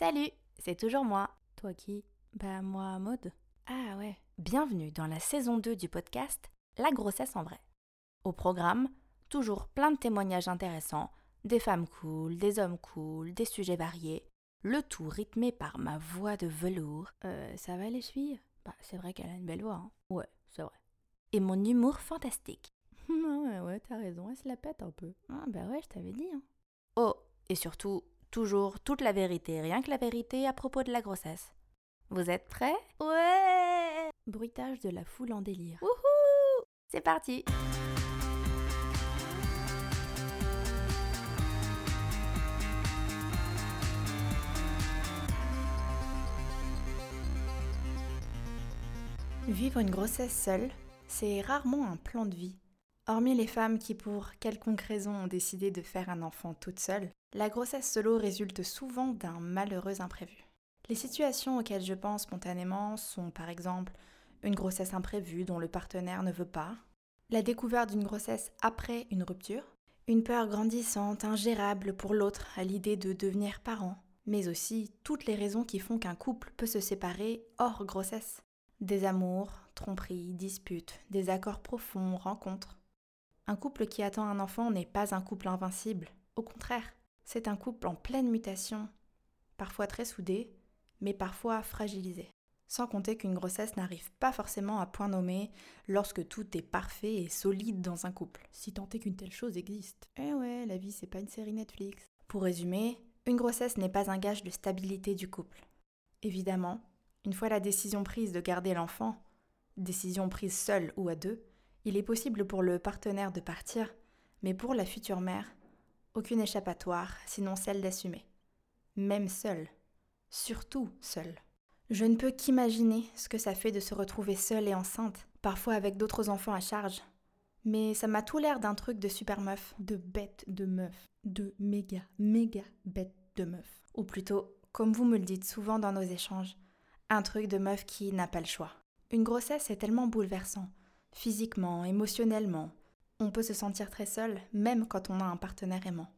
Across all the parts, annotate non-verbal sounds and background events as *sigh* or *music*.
Salut, c'est toujours moi. Toi qui? Bah moi, mode. Ah ouais. Bienvenue dans la saison 2 du podcast La grossesse en vrai. Au programme, toujours plein de témoignages intéressants, des femmes cool, des hommes cool, des sujets variés, le tout rythmé par ma voix de velours. Euh, ça va les filles? Bah c'est vrai qu'elle a une belle voix. Hein. Ouais, c'est vrai. Et mon humour fantastique. *laughs* ouais, ouais, t'as raison, elle se la pète un peu. Ah bah ouais, je t'avais dit. Hein. Oh, et surtout, toujours toute la vérité, rien que la vérité à propos de la grossesse. Vous êtes prêts? Ouais Bruitage de la foule en délire. Wouhou C'est parti Vivre une grossesse seule, c'est rarement un plan de vie. Hormis les femmes qui, pour quelconque raison, ont décidé de faire un enfant toute seule, la grossesse solo résulte souvent d'un malheureux imprévu. Les situations auxquelles je pense spontanément sont par exemple une grossesse imprévue dont le partenaire ne veut pas, la découverte d'une grossesse après une rupture, une peur grandissante, ingérable pour l'autre à l'idée de devenir parent, mais aussi toutes les raisons qui font qu'un couple peut se séparer hors grossesse. Des amours, tromperies, disputes, des accords profonds, rencontres. Un couple qui attend un enfant n'est pas un couple invincible, au contraire, c'est un couple en pleine mutation, parfois très soudé, mais parfois fragilisé. Sans compter qu'une grossesse n'arrive pas forcément à point nommé lorsque tout est parfait et solide dans un couple. Si tant est qu'une telle chose existe. Eh ouais, la vie c'est pas une série Netflix. Pour résumer, une grossesse n'est pas un gage de stabilité du couple. Évidemment, une fois la décision prise de garder l'enfant, décision prise seule ou à deux, il est possible pour le partenaire de partir, mais pour la future mère, aucune échappatoire, sinon celle d'assumer. Même seule. Surtout seule. Je ne peux qu'imaginer ce que ça fait de se retrouver seule et enceinte, parfois avec d'autres enfants à charge. Mais ça m'a tout l'air d'un truc de super meuf, de bête de meuf, de méga, méga bête de meuf. Ou plutôt, comme vous me le dites souvent dans nos échanges, un truc de meuf qui n'a pas le choix. Une grossesse est tellement bouleversant, physiquement, émotionnellement, on peut se sentir très seul, même quand on a un partenaire aimant.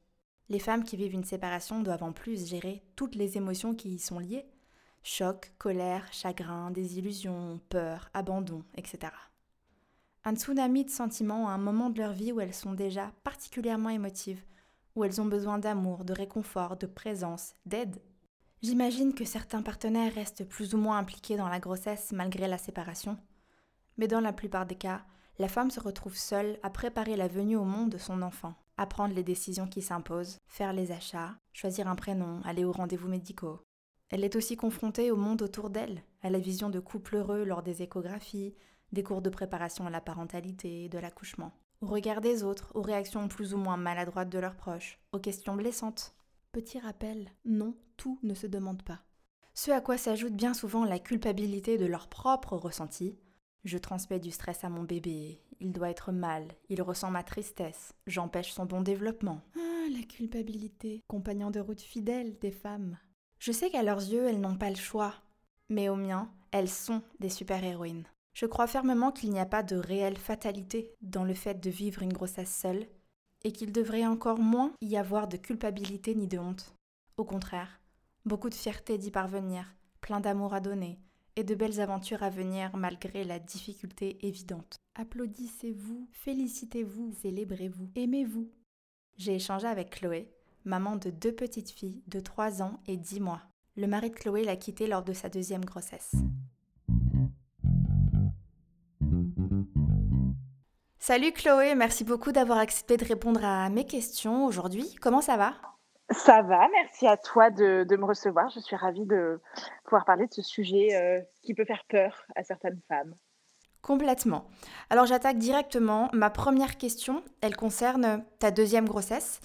Les femmes qui vivent une séparation doivent en plus gérer toutes les émotions qui y sont liées choc, colère, chagrin, désillusion, peur, abandon, etc. Un tsunami de sentiments à un moment de leur vie où elles sont déjà particulièrement émotives, où elles ont besoin d'amour, de réconfort, de présence, d'aide. J'imagine que certains partenaires restent plus ou moins impliqués dans la grossesse malgré la séparation, mais dans la plupart des cas, la femme se retrouve seule à préparer la venue au monde de son enfant, à prendre les décisions qui s'imposent, faire les achats, choisir un prénom, aller aux rendez-vous médicaux. Elle est aussi confrontée au monde autour d'elle, à la vision de couples heureux lors des échographies, des cours de préparation à la parentalité, de l'accouchement, au regard des autres, aux réactions plus ou moins maladroites de leurs proches, aux questions blessantes. Petit rappel, non, tout ne se demande pas. Ce à quoi s'ajoute bien souvent la culpabilité de leurs propres ressentis, je transmets du stress à mon bébé, il doit être mal, il ressent ma tristesse, j'empêche son bon développement. Ah, la culpabilité, compagnon de route fidèle des femmes. Je sais qu'à leurs yeux, elles n'ont pas le choix, mais au mien, elles sont des super-héroïnes. Je crois fermement qu'il n'y a pas de réelle fatalité dans le fait de vivre une grossesse seule, et qu'il devrait encore moins y avoir de culpabilité ni de honte. Au contraire, beaucoup de fierté d'y parvenir, plein d'amour à donner, et de belles aventures à venir malgré la difficulté évidente. Applaudissez-vous, félicitez-vous, célébrez-vous, aimez-vous. J'ai échangé avec Chloé, maman de deux petites filles de 3 ans et 10 mois. Le mari de Chloé l'a quittée lors de sa deuxième grossesse. Salut Chloé, merci beaucoup d'avoir accepté de répondre à mes questions aujourd'hui. Comment ça va? Ça va, merci à toi de, me recevoir. Je suis ravie de pouvoir parler de ce sujet euh, qui peut faire peur à certaines femmes. Complètement. Alors j'attaque directement. Ma première question, elle concerne ta deuxième grossesse.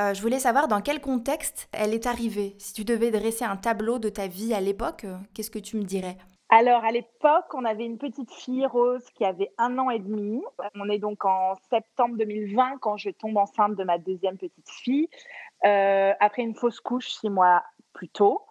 Euh, je voulais savoir dans quel contexte elle est arrivée. Si tu devais dresser un tableau de ta vie à l'époque, euh, qu'est-ce que tu me dirais? Alors, à l'époque, on avait une petite fille rose qui avait un an et demi. On est donc en septembre 2020 quand je tombe enceinte de ma deuxième petite fille. Euh, après une fausse couche six mois plus tôt.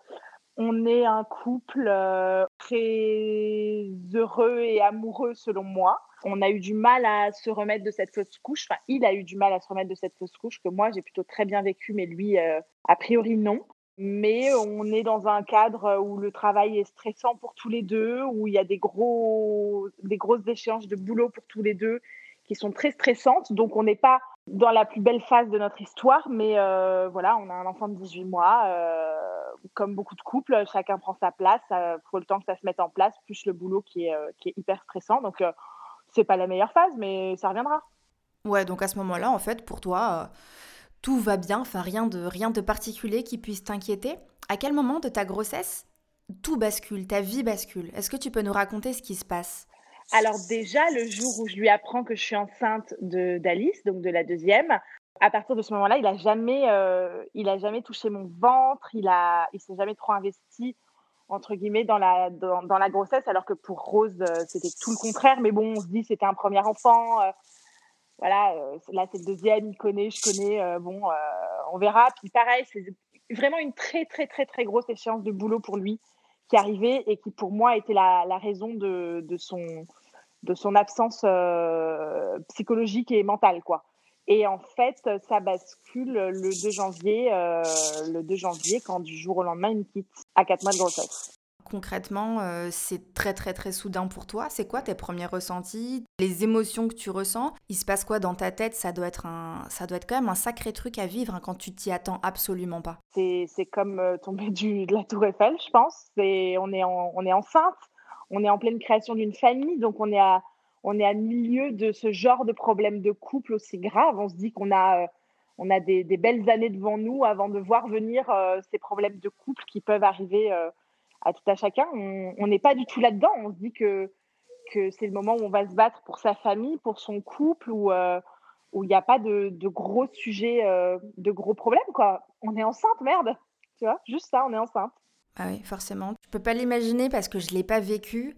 On est un couple euh, très heureux et amoureux selon moi. On a eu du mal à se remettre de cette fausse couche. Enfin, il a eu du mal à se remettre de cette fausse couche que moi j'ai plutôt très bien vécu, mais lui, euh, a priori non. mais on est dans un cadre où le travail est stressant pour tous les deux, où il y a des, gros, des grosses échéances de boulot pour tous les deux qui sont très stressantes. Donc, on n'est pas dans la plus belle phase de notre histoire, mais euh, voilà, on a un enfant de 18 mois. Euh, comme beaucoup de couples, chacun prend sa place. Il faut le temps que ça se mette en place, plus le boulot qui est, hyper stressant. Donc, c'est pas la meilleure phase, mais ça reviendra. Ouais, donc à ce moment-là, en fait, pour toi, euh, tout va bien, enfin rien de, rien de particulier qui puisse t'inquiéter. À quel moment de ta grossesse tout bascule, ta vie bascule? Est-ce que tu peux nous raconter ce qui se passe? Alors déjà, le jour où je lui apprends que je suis enceinte d'Alice, donc de la deuxième, à partir de ce moment-là, il a jamais, euh, il a jamais touché mon ventre, il a, il s'est jamais trop investi entre guillemets dans la dans, la grossesse, alors que pour Rose, euh, c'était tout le contraire. Mais bon, on se dit c'était un premier enfant voilà, euh, là c'est le deuxième, il connaît, je connais, bon, on verra. Puis pareil, c'est vraiment une très très très très grosse échéance de boulot pour lui qui arrivait et qui pour moi était la, raison de, son de son absence psychologique et mentale quoi. Et en fait, ça bascule le 2 janvier, le 2 janvier quand du jour au lendemain il me quitte à 4 mois de grossesse concrètement, euh, c'est très très très soudain pour toi. C'est quoi tes premiers ressentis, les émotions que tu ressens? Il se passe quoi dans ta tête? Ça doit être un, ça doit être quand même un sacré truc à vivre hein, quand tu t'y attends absolument pas. C'est comme euh, tomber du, de la Tour Eiffel, je pense. C'est on est on est enceinte, on est en pleine création d'une famille, donc on est à on est à milieu de ce genre de problème de couple aussi grave. On se dit qu'on a euh, on a des, belles années devant nous avant de voir venir ces problèmes de couple qui peuvent arriver à tout à chacun. On n'est pas du tout là-dedans. On se dit que, que c'est le moment où on va se battre pour sa famille, pour son couple, où euh, il n'y a pas de, de gros sujets, euh, de gros problèmes. Quoi. On est enceinte, merde. Tu vois, juste ça, on est enceinte. Ah oui, forcément. Je peux pas l'imaginer parce que je l'ai pas vécu.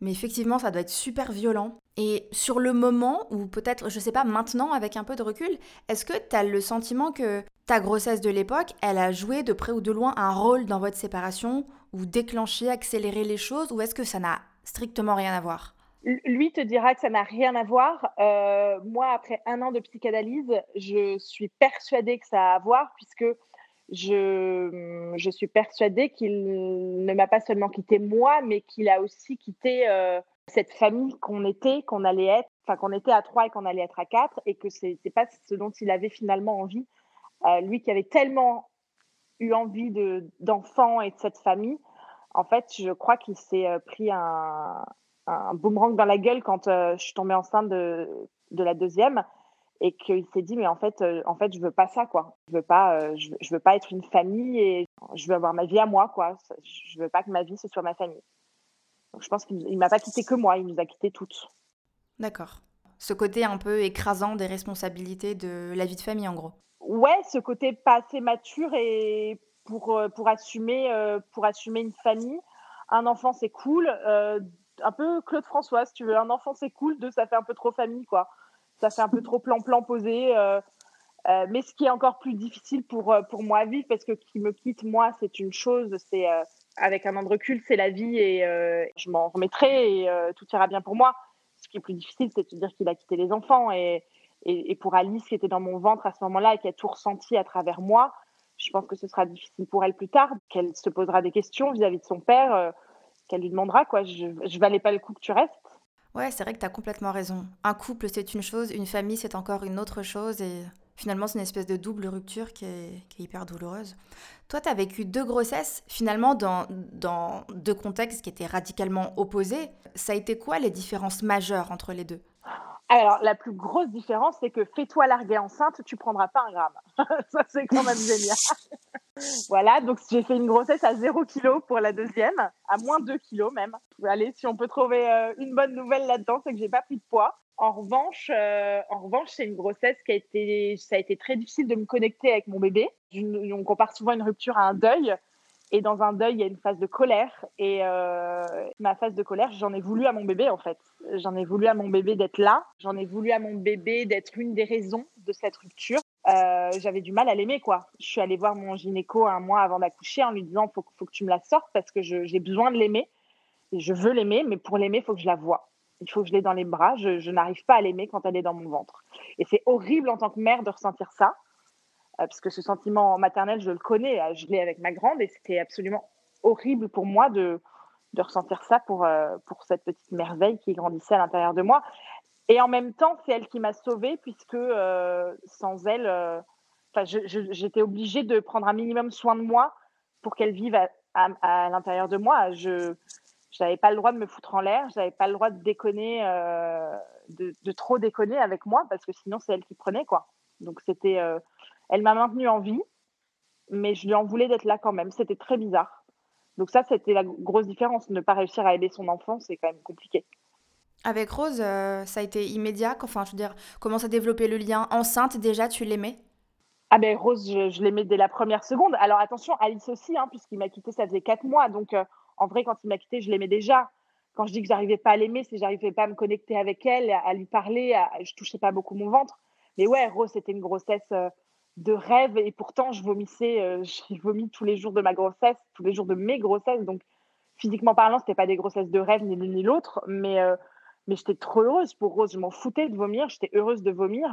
Mais effectivement, ça doit être super violent. Et sur le moment, ou peut-être, je sais pas, maintenant, avec un peu de recul, est-ce que tu as le sentiment que ta grossesse de l'époque, elle a joué de près ou de loin un rôle dans votre séparation, ou déclenché, accéléré les choses, ou est-ce que ça n'a strictement rien à voir? Lui te dira que ça n'a rien à voir. Euh, moi, après un an de psychanalyse, je suis persuadée que ça a à voir, puisque je, suis persuadée qu'il ne m'a pas seulement quitté moi, mais qu'il a aussi quitté euh, cette famille qu'on était, qu'on allait être, enfin qu'on était à trois et qu'on allait être à quatre, et que c'est pas ce dont il avait finalement envie. Euh, lui qui avait tellement eu envie de d'enfants et de cette famille, en fait, je crois qu'il s'est euh, pris un, boomerang dans la gueule quand je suis tombée enceinte de la deuxième et qu'il s'est dit mais en fait euh, en fait je veux pas ça quoi. Je veux pas euh, je, veux, pas être une famille et je veux avoir ma vie à moi quoi. Je veux pas que ma vie ce soit ma famille. Donc je pense qu'il m'a pas quitté que moi il nous a quitté toutes. D'accord. Ce côté un peu écrasant des responsabilités de la vie de famille en gros. Ouais ce côté pas assez mature et pour euh, pour assumer pour assumer une famille. Un enfant c'est cool un peu Claude François si tu veux. Un enfant c'est cool deux ça fait un peu trop famille quoi ça fait un peu trop plan-plan posé. Euh, euh, mais ce qui est encore plus difficile pour, euh, pour moi à vivre, parce que qui me quitte, moi, c'est une chose, c'est avec un an de recul, c'est la vie et je m'en remettrai et tout ira bien pour moi. Ce qui est plus difficile, c'est de dire qu'il a quitté les enfants. Et, et, pour Alice, qui était dans mon ventre à ce moment-là et qui a tout ressenti à travers moi, je pense que ce sera difficile pour elle plus tard, qu'elle se posera des questions vis-à-vis de son père, qu'elle lui demandera quoi, je, je valais pas le coup que tu restes. Ouais, c'est vrai que tu as complètement raison. Un couple, c'est une chose, une famille, c'est encore une autre chose. Et finalement, c'est une espèce de double rupture qui est, hyper douloureuse. Toi, tu as vécu deux grossesses, finalement, dans, dans deux contextes qui étaient radicalement opposés. Ça a été quoi les différences majeures entre les deux? Alors, la plus grosse différence, c'est que fais-toi larguer enceinte, tu prendras pas un gramme. *laughs* Ça, c'est quand même génial. *laughs* voilà, donc j'ai fait une grossesse à 0 kg pour la deuxième, à moins 2 kg même. Allez, si on peut trouver euh, une bonne nouvelle là-dedans, c'est que j'ai pas pris de poids. En revanche, euh, en revanche, c'est une grossesse qui a été, ça a été très difficile de me connecter avec mon bébé. On compare souvent une rupture à un deuil. Et dans un deuil, il y a une phase de colère. Et euh, ma phase de colère, j'en ai voulu à mon bébé, en fait. J'en ai voulu à mon bébé d'être là. J'en ai voulu à mon bébé d'être une des raisons de cette rupture. Euh, j'avais du mal à l'aimer, quoi. Je suis allée voir mon gynéco un mois avant d'accoucher en lui disant faut, faut que tu me la sortes parce que j'ai besoin de l'aimer. Je veux l'aimer, mais pour l'aimer, il faut que je la vois. Il faut que je l'ai dans les bras. Je n'arrive pas à l'aimer quand elle est dans mon ventre. Et c'est horrible en tant que mère de ressentir ça. Parce que ce sentiment maternel, je le connais, je l'ai avec ma grande, et c'était absolument horrible pour moi de, de ressentir ça pour, pour cette petite merveille qui grandissait à l'intérieur de moi. Et en même temps, c'est elle qui m'a sauvée, puisque sans elle, j'étais obligée de prendre un minimum soin de moi pour qu'elle vive à, l'intérieur de moi. Je n'avais pas le droit de me foutre en l'air, je n'avais pas le droit de déconner, euh, de, trop déconner avec moi, parce que sinon c'est elle qui prenait quoi. Donc c'était, euh, elle m'a maintenue en vie, mais je lui en voulais d'être là quand même. C'était très bizarre. Donc ça, c'était la grosse différence. Ne pas réussir à aider son enfant, c'est quand même compliqué. Avec Rose, euh, ça a été immédiat. Enfin, je veux dire, comment ça développer le lien enceinte? Déjà Tu l'aimais? Ah ben Rose, je, l'aimais dès la première seconde. Alors attention, Alice aussi, hein, puisqu'il m'a quitté, ça faisait quatre mois. Donc euh, en vrai, quand il m'a quitté, je l'aimais déjà. Quand je dis que j'arrivais pas à l'aimer, c'est que j'arrivais pas à me connecter avec elle, à, lui parler. À, je touchais pas beaucoup mon ventre. Mais ouais, Rose, c'était une grossesse euh, de rêve. Et pourtant, je vomissais, euh, j'ai *laughs* vomi tous les jours de ma grossesse, tous les jours de mes grossesses. Donc physiquement parlant, c'était pas des grossesses de rêve ni l'une ni l'autre. Mais, mais j'étais trop heureuse pour Rose. Je m'en foutais de vomir. J'étais heureuse de vomir.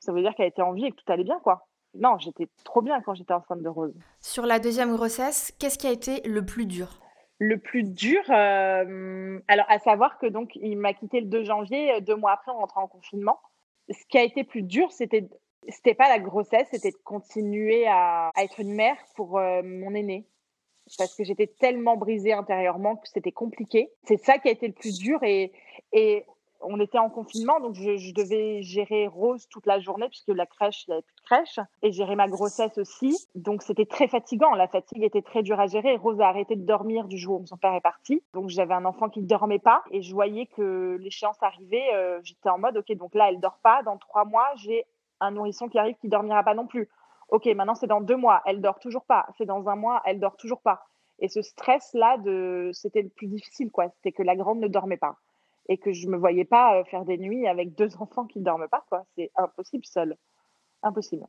ça veut dire qu'elle était en vie et que tout allait bien, quoi non, j'étais trop bien quand j'étais enceinte de Rose. Sur la deuxième grossesse, qu'est-ce qui a été le plus dur? Le plus dur, euh, alors à savoir que donc il m'a quitté le 2 janvier, euh, deux mois après on rentrait en confinement. Ce qui a été plus dur, c'était c'était pas la grossesse, c'était de continuer à, être une mère pour euh, mon aîné parce que j'étais tellement brisée intérieurement que c'était compliqué. C'est ça qui a été le plus dur et, on était en confinement, donc je, devais gérer Rose toute la journée puisque la crèche, il n'y avait plus de crèche, et gérer ma grossesse aussi. Donc c'était très fatigant. La fatigue était très dure à gérer. Rose a arrêté de dormir du jour où son père est parti. Donc j'avais un enfant qui ne dormait pas et je voyais que l'échéance arrivait. Euh, j'étais en mode, ok, donc là elle dort pas. Dans trois mois, j'ai un nourrisson qui arrive qui dormira pas non plus. Ok, maintenant c'est dans deux mois, elle dort toujours pas. C'est dans un mois, elle dort toujours pas. Et ce stress-là, de... c'était le plus difficile, quoi. C'était que la grande ne dormait pas et que je me voyais pas euh, faire des nuits avec deux *laughs* enfants qui ne dorment pas. C'est impossible seul. Impossible.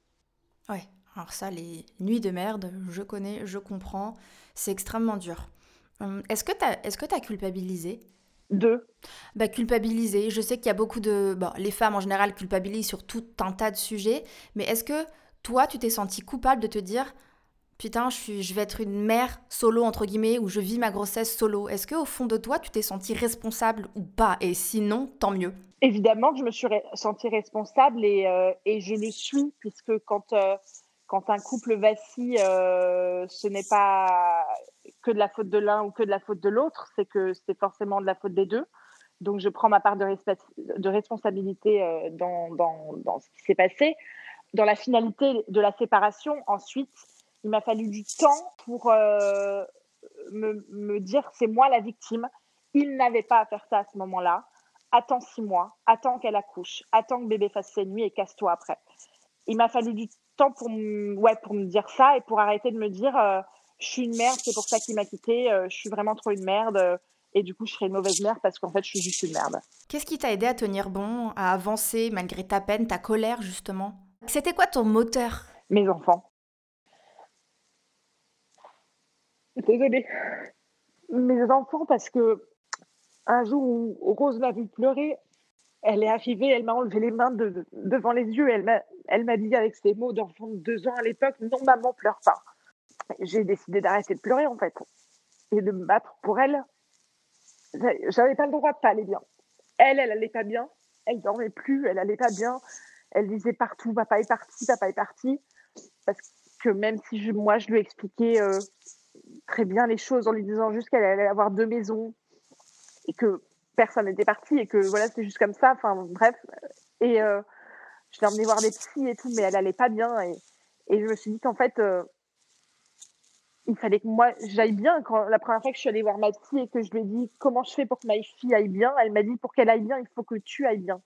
Ouais, alors ça, les nuits de merde, je connais, je comprends, c'est extrêmement dur. Hum, est-ce que tu as culpabilisé? Deux. Bah, culpabiliser, je sais qu'il y a beaucoup de... Bon, les femmes en général culpabilisent sur tout un tas de sujets, mais est-ce que toi, tu t'es senti coupable de te dire putain, je, suis, je vais être une mère solo, entre guillemets, ou je vis ma grossesse solo? Est-ce qu'au fond de toi, tu t'es sentie responsable ou pas? Et sinon, tant mieux. Évidemment que je me suis sentie responsable et, euh, et, je le suis, puisque quand, euh, quand un couple vacille, euh, ce n'est pas que de la faute de l'un ou que de la faute de l'autre, c'est que c'est forcément de la faute des deux. Donc je prends ma part de, responsabilité dans, dans, dans ce qui s'est passé. Dans la finalité de la séparation, ensuite, il m'a fallu du temps pour euh, me, me, dire c'est moi la victime. Il n'avait pas à faire ça à ce moment-là. Attends six mois, attends qu'elle accouche, attends que bébé fasse ses nuits et casse-toi après. Il m'a fallu du temps pour, ouais, pour me dire ça et pour arrêter de me dire euh, je suis une merde, c'est pour ça qu'il m'a quitté, euh, je suis vraiment trop une merde et du coup je serai une mauvaise mère parce qu'en fait je suis juste une merde. Qu'est-ce qui t'a aidé à tenir bon, à avancer malgré ta peine, ta colère justement? C'était quoi ton moteur? Mes enfants. Désolée. Mes enfants, parce que un jour où Rose m'a vu pleurer, elle est arrivée, elle m'a enlevé les mains devant les yeux, elle m'a, elle m'a dit avec ses mots d'enfant de deux ans à l'époque, non maman, pleure pas. J'ai décidé d'arrêter de pleurer en fait et de me battre pour elle. J'avais pas le droit de pas aller bien. Elle, elle allait pas bien, elle dormait plus, elle allait pas bien. Elle disait partout, papa est parti, papa est parti. Parce que même si moi je lui expliquais euh, très bien les choses en lui disant juste qu'elle allait avoir deux maisons et que personne n'était parti et que voilà, c'était juste comme ça. Enfin, bref. Et euh, je l'ai emmenée voir des psys et tout, mais elle allait pas bien. Et, et je me suis dit qu'en fait, euh, il fallait que moi, j'aille bien. Quand, la première fois que je suis allée voir ma psy et que je lui ai dit comment je fais pour que ma fille aille bien, elle m'a dit pour qu'elle aille bien, il faut que tu ailles bien.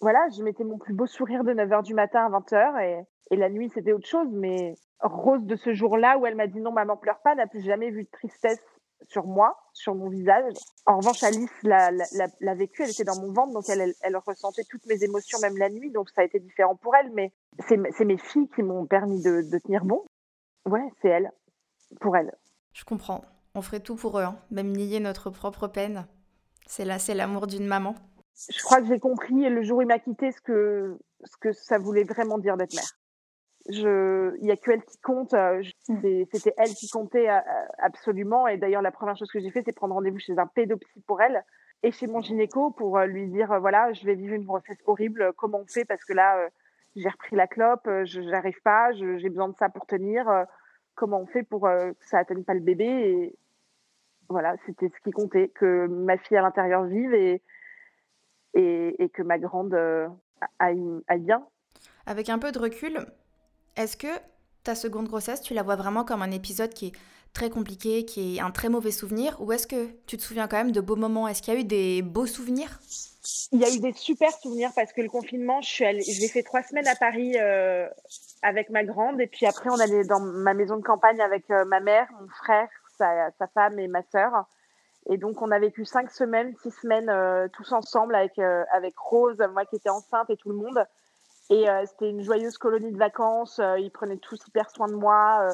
Voilà, je mettais mon plus beau sourire de 9h du matin à 20h et, et la nuit, c'était autre chose, mais Rose de ce jour-là où elle m'a dit non, maman pleure pas, n'a plus jamais vu de tristesse sur moi, sur mon visage. En revanche, Alice l'a vécu, elle était dans mon ventre, donc elle, elle, ressentait toutes mes émotions, même la nuit, donc ça a été différent pour elle, mais c'est mes filles qui m'ont permis de, tenir bon. Ouais, c'est elle, pour elle. Je comprends. On ferait tout pour eux, hein. même nier notre propre peine. C'est là, c'est l'amour d'une maman. Je crois que j'ai compris le jour où il m'a quitté ce que, ce que ça voulait vraiment dire d'être mère Je, il y a que elle qui compte. Euh, mm. C'était elle qui comptait euh, absolument. Et d'ailleurs, la première chose que j'ai fait, c'est prendre rendez-vous chez un pédopsie pour elle et chez mon gynéco pour lui dire voilà, je vais vivre une grossesse horrible. Comment on fait? Parce que là, j'ai repris la clope, je n'arrive pas, j'ai besoin de ça pour tenir. Comment on fait pour que ça atteigne pas le bébé et, voilà, c'était ce qui comptait, que ma fille à l'intérieur vive et, et, que ma grande euh, aille, bien. Avec un peu de recul, est-ce que ta seconde grossesse, tu la vois vraiment comme un épisode qui est très compliqué, qui est un très mauvais souvenir, ou est-ce que tu te souviens quand même de beaux moments? Est-ce qu'il y a eu des beaux souvenirs? Il y a eu des super souvenirs parce que le confinement, je suis j'ai fait trois semaines à Paris euh, avec ma grande, et puis après on allait dans ma maison de campagne avec euh, ma mère, mon frère, sa, femme et ma sœur. Et donc, on a vécu cinq semaines, six semaines euh, tous ensemble avec, euh, avec Rose, moi qui étais enceinte et tout le monde. Et euh, c'était une joyeuse colonie de vacances. ils prenaient tous hyper soin de moi.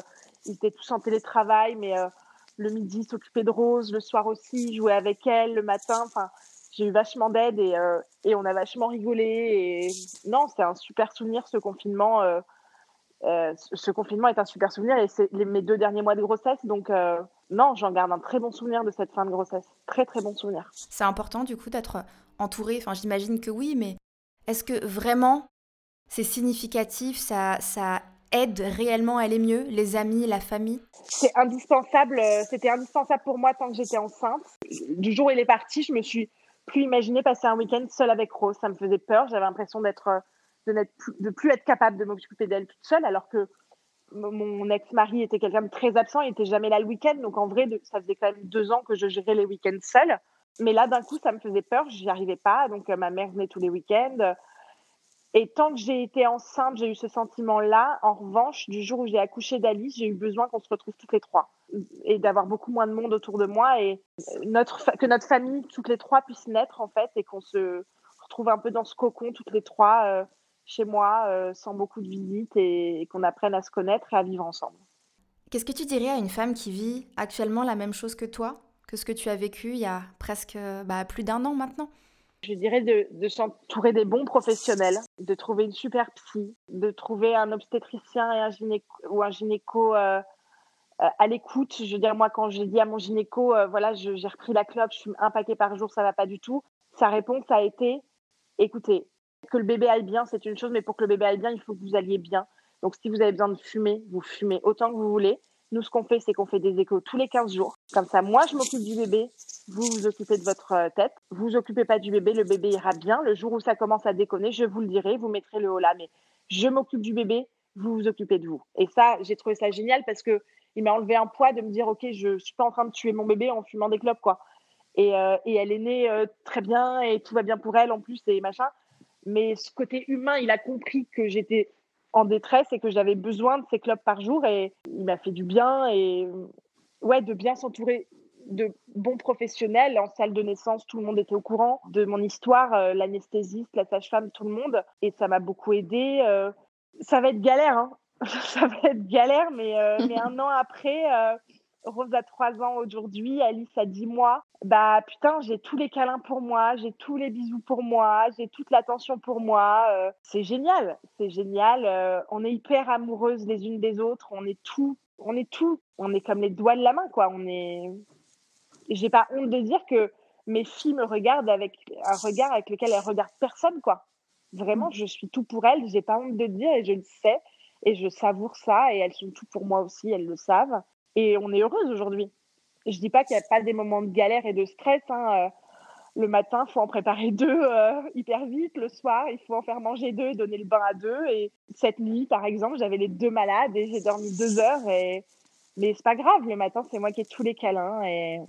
ils étaient tous en télétravail, mais le midi, s'occupaient de Rose, le soir aussi, jouer avec elle, le matin. Enfin, j'ai eu vachement d'aide et, et on a vachement rigolé. Et non, c'est un super souvenir ce confinement. Ce confinement est un super souvenir et c'est mes deux derniers mois de grossesse. Donc, non, j'en garde un très bon souvenir de cette fin de grossesse. Très très bon souvenir. C'est important du coup d'être entouré. Enfin, j'imagine que oui, mais est-ce que vraiment c'est significatif ça, ça aide réellement à aller mieux, les amis, la famille? C'est indispensable. Euh, c'était indispensable pour moi tant que j'étais enceinte. Du jour où il est parti, je me suis plus imaginé passer un week-end seule avec Rose. Ça me faisait peur. J'avais l'impression d'être euh, de ne plus être capable de m'occuper d'elle toute seule, alors que mon ex-mari était quelqu'un de très absent, il était jamais là le week-end, donc en vrai, ça faisait quand même deux ans que je gérais les week-ends seule. Mais là, d'un coup, ça me faisait peur, j'y arrivais pas, donc euh, ma mère venait tous les week-ends. Et tant que j'ai été enceinte, j'ai eu ce sentiment-là. En revanche, du jour où j'ai accouché d'Alice, j'ai eu besoin qu'on se retrouve toutes les trois et d'avoir beaucoup moins de monde autour de moi et notre que notre famille, toutes les trois, puisse naître en fait et qu'on se retrouve un peu dans ce cocon toutes les trois. Euh, chez moi euh, sans beaucoup de visites et, qu'on apprenne à se connaître et à vivre ensemble. Qu'est-ce que tu dirais à une femme qui vit actuellement la même chose que toi, que ce que tu as vécu il y a presque bah, plus d'un an maintenant? Je dirais de, s'entourer des bons professionnels, de trouver une super psy, de trouver un obstétricien et un gynéco, ou un gynéco euh, euh, à l'écoute. Je veux dire, moi, quand j'ai dit à mon gynéco, voilà, j'ai repris la clope, je fume un paquet par jour, ça va pas du tout. Sa réponse a été, écoutez, que le bébé aille bien, c'est une chose, mais pour que le bébé aille bien, il faut que vous alliez bien. Donc, si vous avez besoin de fumer, vous fumez autant que vous voulez. Nous, ce qu'on fait, c'est qu'on fait des échos tous les 15 jours. Comme ça, moi, je m'occupe du bébé, vous vous occupez de votre euh, tête. Vous vous occupez pas du bébé, le bébé ira bien. Le jour où ça commence à déconner, je vous le dirai, vous mettrez le haut là. Mais je m'occupe du bébé, vous vous occupez de vous. Et ça, j'ai trouvé ça génial parce que il m'a enlevé un poids de me dire, OK, je suis pas en train de tuer mon bébé en fumant des clopes, quoi. Et, euh, et elle est née euh, très bien et tout va bien pour elle en plus et machin mais ce côté humain, il a compris que j'étais en détresse et que j'avais besoin de ces clubs par jour et il m'a fait du bien et ouais, de bien s'entourer de bons professionnels. En salle de naissance, tout le monde était au courant de mon histoire, euh, l'anesthésiste, la sage-femme, tout le monde. Et ça m'a beaucoup aidé. Euh, ça va être galère, hein. *laughs* Ça va être galère, mais, euh, mais *laughs* un an après, Rose a 3 ans aujourd'hui, Alice a 10 mois. Bah putain, j'ai tous les câlins pour moi, j'ai tous les bisous pour moi, j'ai toute l'attention pour moi. Euh, c'est génial, c'est génial. Euh, on est hyper amoureuses les unes des autres, on est tout, on est tout, on est comme les doigts de la main quoi. On est, j'ai pas honte de dire que mes filles me regardent avec un regard avec lequel elles regardent personne quoi. Vraiment, je suis tout pour elles, j'ai pas honte de dire et je le sais et je savoure ça et elles sont tout pour moi aussi, elles le savent et on est heureuse aujourd'hui. Je dis pas qu'il n'y a pas des moments de galère et de stress. Hein. Euh, le matin, il faut en préparer deux euh, hyper vite. Le soir, il faut en faire manger deux et donner le bain à deux. Et cette nuit, par exemple, j'avais les deux malades et j'ai dormi deux heures. Et... Mais c'est pas grave, le matin, c'est moi qui ai tous les câlins. Et,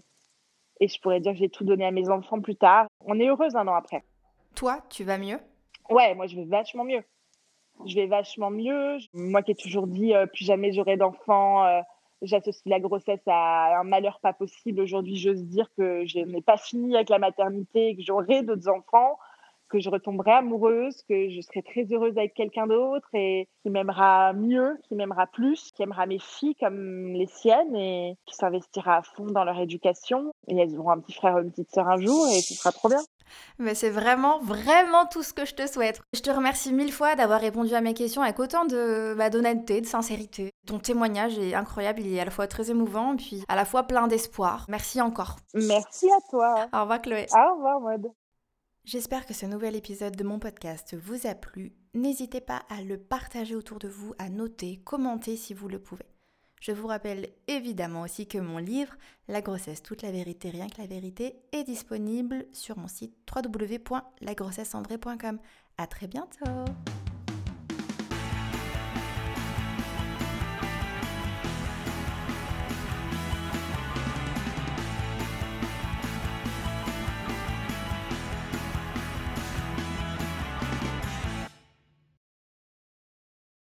et je pourrais dire que j'ai tout donné à mes enfants plus tard. On est heureuse un an après. Toi, tu vas mieux? Ouais, moi, je vais vachement mieux. Je vais vachement mieux. Moi qui ai toujours dit euh, plus jamais j'aurai d'enfants j'associe la grossesse à un malheur pas possible. Aujourd'hui, j'ose dire que je n'ai pas fini avec la maternité, que j'aurai d'autres enfants, que je retomberai amoureuse, que je serai très heureuse avec quelqu'un d'autre et qui m'aimera mieux, qui m'aimera plus, qui aimera mes filles comme les siennes et qui s'investira à fond dans leur éducation. Et elles auront un petit frère ou une petite sœur un jour et ce sera trop bien. Mais c'est vraiment, vraiment tout ce que je te souhaite. Je te remercie mille fois d'avoir répondu à mes questions avec autant de bah, d'honnêteté, de sincérité. Ton témoignage est incroyable, il est à la fois très émouvant, puis à la fois plein d'espoir. Merci encore. Merci à toi. Au revoir Chloé. Au revoir Maud. J'espère que ce nouvel épisode de mon podcast vous a plu. N'hésitez pas à le partager autour de vous, à noter, commenter si vous le pouvez. Je vous rappelle évidemment aussi que mon livre, La grossesse, toute la vérité, rien que la vérité, est disponible sur mon site www.lagrossesseandré.com. À très bientôt!